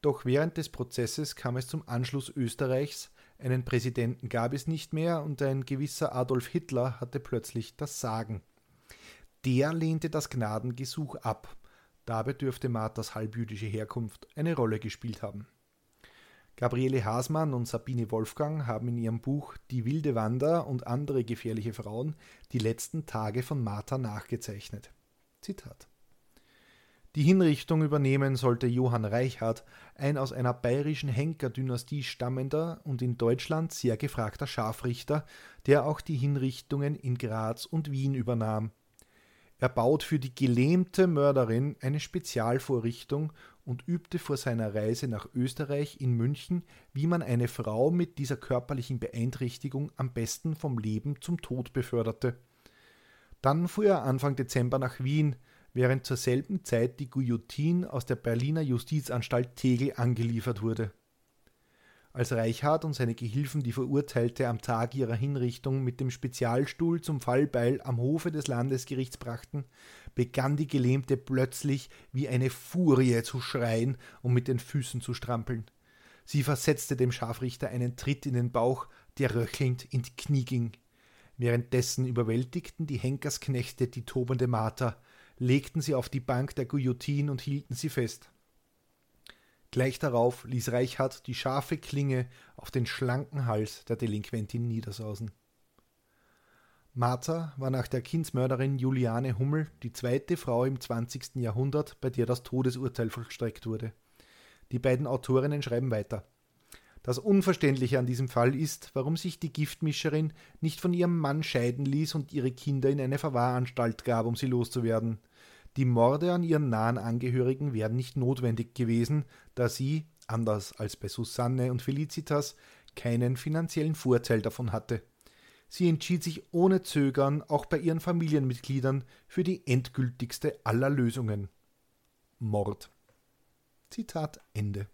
Doch während des Prozesses kam es zum Anschluss Österreichs, einen Präsidenten gab es nicht mehr und ein gewisser Adolf Hitler hatte plötzlich das Sagen. Der lehnte das Gnadengesuch ab Dabei dürfte Marthas halbjüdische Herkunft eine Rolle gespielt haben. Gabriele Hasmann und Sabine Wolfgang haben in ihrem Buch Die wilde Wanda und andere gefährliche Frauen die letzten Tage von Martha nachgezeichnet. Zitat die Hinrichtung übernehmen sollte Johann Reichhardt, ein aus einer bayerischen Henkerdynastie stammender und in Deutschland sehr gefragter Scharfrichter, der auch die Hinrichtungen in Graz und Wien übernahm er baut für die gelähmte Mörderin eine Spezialvorrichtung und übte vor seiner Reise nach Österreich in München, wie man eine Frau mit dieser körperlichen Beeinträchtigung am besten vom Leben zum Tod beförderte. Dann fuhr er Anfang Dezember nach Wien, während zur selben Zeit die Guillotine aus der Berliner Justizanstalt Tegel angeliefert wurde als Reichhardt und seine Gehilfen die Verurteilte am Tag ihrer Hinrichtung mit dem Spezialstuhl zum Fallbeil am Hofe des Landesgerichts brachten, begann die Gelähmte plötzlich wie eine Furie zu schreien und mit den Füßen zu strampeln. Sie versetzte dem Scharfrichter einen Tritt in den Bauch, der röchelnd in die Knie ging. Währenddessen überwältigten die Henkersknechte die tobende Martha, legten sie auf die Bank der Guillotine und hielten sie fest. Gleich darauf ließ Reichhardt die scharfe Klinge auf den schlanken Hals der Delinquentin niedersausen. Martha war nach der Kindsmörderin Juliane Hummel die zweite Frau im 20. Jahrhundert, bei der das Todesurteil vollstreckt wurde. Die beiden Autorinnen schreiben weiter. Das Unverständliche an diesem Fall ist, warum sich die Giftmischerin nicht von ihrem Mann scheiden ließ und ihre Kinder in eine Verwahranstalt gab, um sie loszuwerden. Die Morde an ihren nahen Angehörigen wären nicht notwendig gewesen, da sie, anders als bei Susanne und Felicitas, keinen finanziellen Vorteil davon hatte. Sie entschied sich ohne Zögern auch bei ihren Familienmitgliedern für die endgültigste aller Lösungen. Mord. Zitat Ende.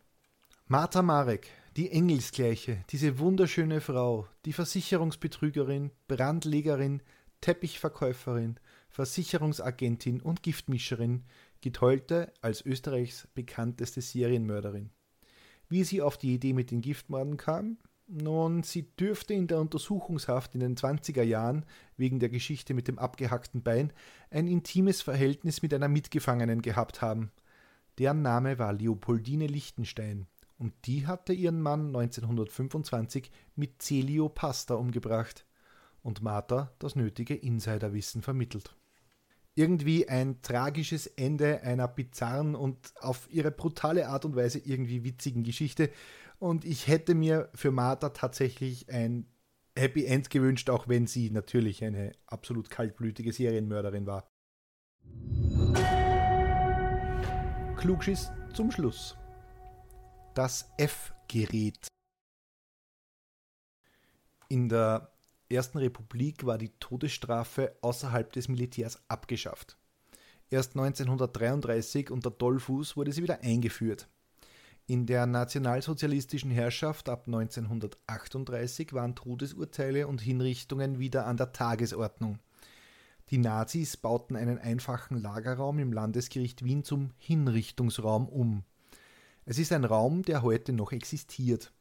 Martha Marek, die Engelsgleiche, diese wunderschöne Frau, die Versicherungsbetrügerin, Brandlegerin, Teppichverkäuferin, Versicherungsagentin und Giftmischerin, gilt heute als Österreichs bekannteste Serienmörderin. Wie sie auf die Idee mit den Giftmorden kam? Nun, sie dürfte in der Untersuchungshaft in den 20er Jahren wegen der Geschichte mit dem abgehackten Bein ein intimes Verhältnis mit einer Mitgefangenen gehabt haben. Deren Name war Leopoldine Lichtenstein und die hatte ihren Mann 1925 mit Celio Pasta umgebracht und Martha das nötige Insiderwissen vermittelt irgendwie ein tragisches Ende einer bizarren und auf ihre brutale Art und Weise irgendwie witzigen Geschichte. Und ich hätte mir für Martha tatsächlich ein Happy End gewünscht, auch wenn sie natürlich eine absolut kaltblütige Serienmörderin war. Klugschiss zum Schluss. Das F-Gerät. In der Ersten Republik war die Todesstrafe außerhalb des Militärs abgeschafft. Erst 1933 unter Dollfuß wurde sie wieder eingeführt. In der nationalsozialistischen Herrschaft ab 1938 waren Todesurteile und Hinrichtungen wieder an der Tagesordnung. Die Nazis bauten einen einfachen Lagerraum im Landesgericht Wien zum Hinrichtungsraum um. Es ist ein Raum, der heute noch existiert.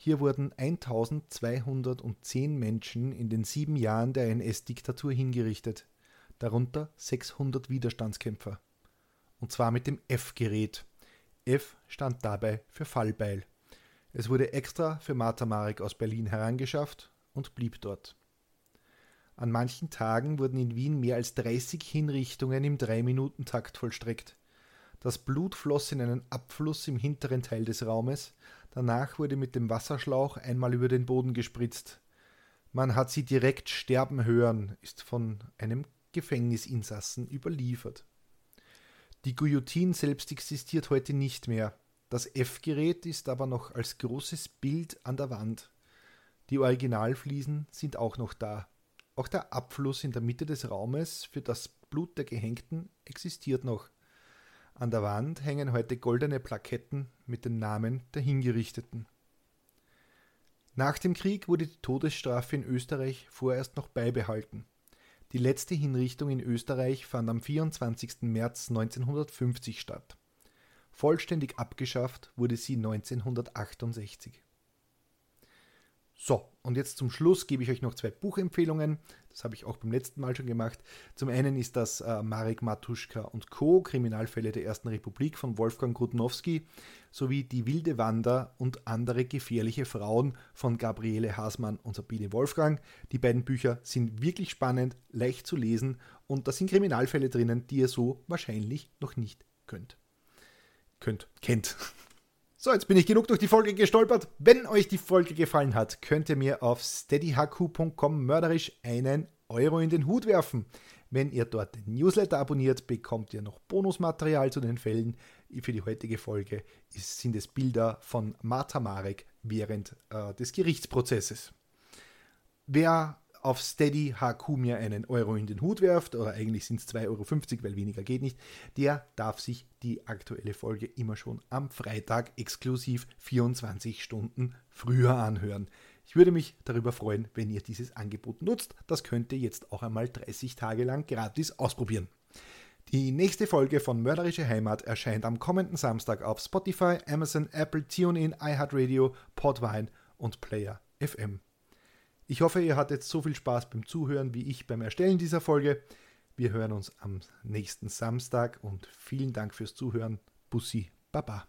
Hier wurden 1210 Menschen in den sieben Jahren der NS-Diktatur hingerichtet, darunter 600 Widerstandskämpfer. Und zwar mit dem F-Gerät. F stand dabei für Fallbeil. Es wurde extra für Martha Marek aus Berlin herangeschafft und blieb dort. An manchen Tagen wurden in Wien mehr als 30 Hinrichtungen im Drei-Minuten-Takt vollstreckt. Das Blut floss in einen Abfluss im hinteren Teil des Raumes, Danach wurde mit dem Wasserschlauch einmal über den Boden gespritzt. Man hat sie direkt sterben hören, ist von einem Gefängnisinsassen überliefert. Die Guillotine selbst existiert heute nicht mehr. Das F-Gerät ist aber noch als großes Bild an der Wand. Die Originalfliesen sind auch noch da. Auch der Abfluss in der Mitte des Raumes für das Blut der Gehängten existiert noch. An der Wand hängen heute goldene Plaketten mit den Namen der Hingerichteten. Nach dem Krieg wurde die Todesstrafe in Österreich vorerst noch beibehalten. Die letzte Hinrichtung in Österreich fand am 24. März 1950 statt. Vollständig abgeschafft wurde sie 1968. So, und jetzt zum Schluss gebe ich euch noch zwei Buchempfehlungen. Das habe ich auch beim letzten Mal schon gemacht. Zum einen ist das äh, Marek Matuschka und Co. Kriminalfälle der Ersten Republik von Wolfgang Grudnowski sowie Die wilde Wander und andere gefährliche Frauen von Gabriele Hasmann und Sabine Wolfgang. Die beiden Bücher sind wirklich spannend, leicht zu lesen und da sind Kriminalfälle drinnen, die ihr so wahrscheinlich noch nicht könnt. Könnt, kennt. So, jetzt bin ich genug durch die Folge gestolpert. Wenn euch die Folge gefallen hat, könnt ihr mir auf steadyhq.com mörderisch einen Euro in den Hut werfen. Wenn ihr dort den Newsletter abonniert, bekommt ihr noch Bonusmaterial zu den Fällen. Für die heutige Folge sind es Bilder von Marta Marek während äh, des Gerichtsprozesses. Wer auf Steady HQ mir einen Euro in den Hut werft, oder eigentlich sind es 2,50 Euro, weil weniger geht nicht, der darf sich die aktuelle Folge immer schon am Freitag exklusiv 24 Stunden früher anhören. Ich würde mich darüber freuen, wenn ihr dieses Angebot nutzt. Das könnt ihr jetzt auch einmal 30 Tage lang gratis ausprobieren. Die nächste Folge von Mörderische Heimat erscheint am kommenden Samstag auf Spotify, Amazon, Apple, TuneIn, iHeartRadio, Podvine und Player FM. Ich hoffe, ihr hattet so viel Spaß beim Zuhören wie ich beim Erstellen dieser Folge. Wir hören uns am nächsten Samstag und vielen Dank fürs Zuhören. Bussi, Baba.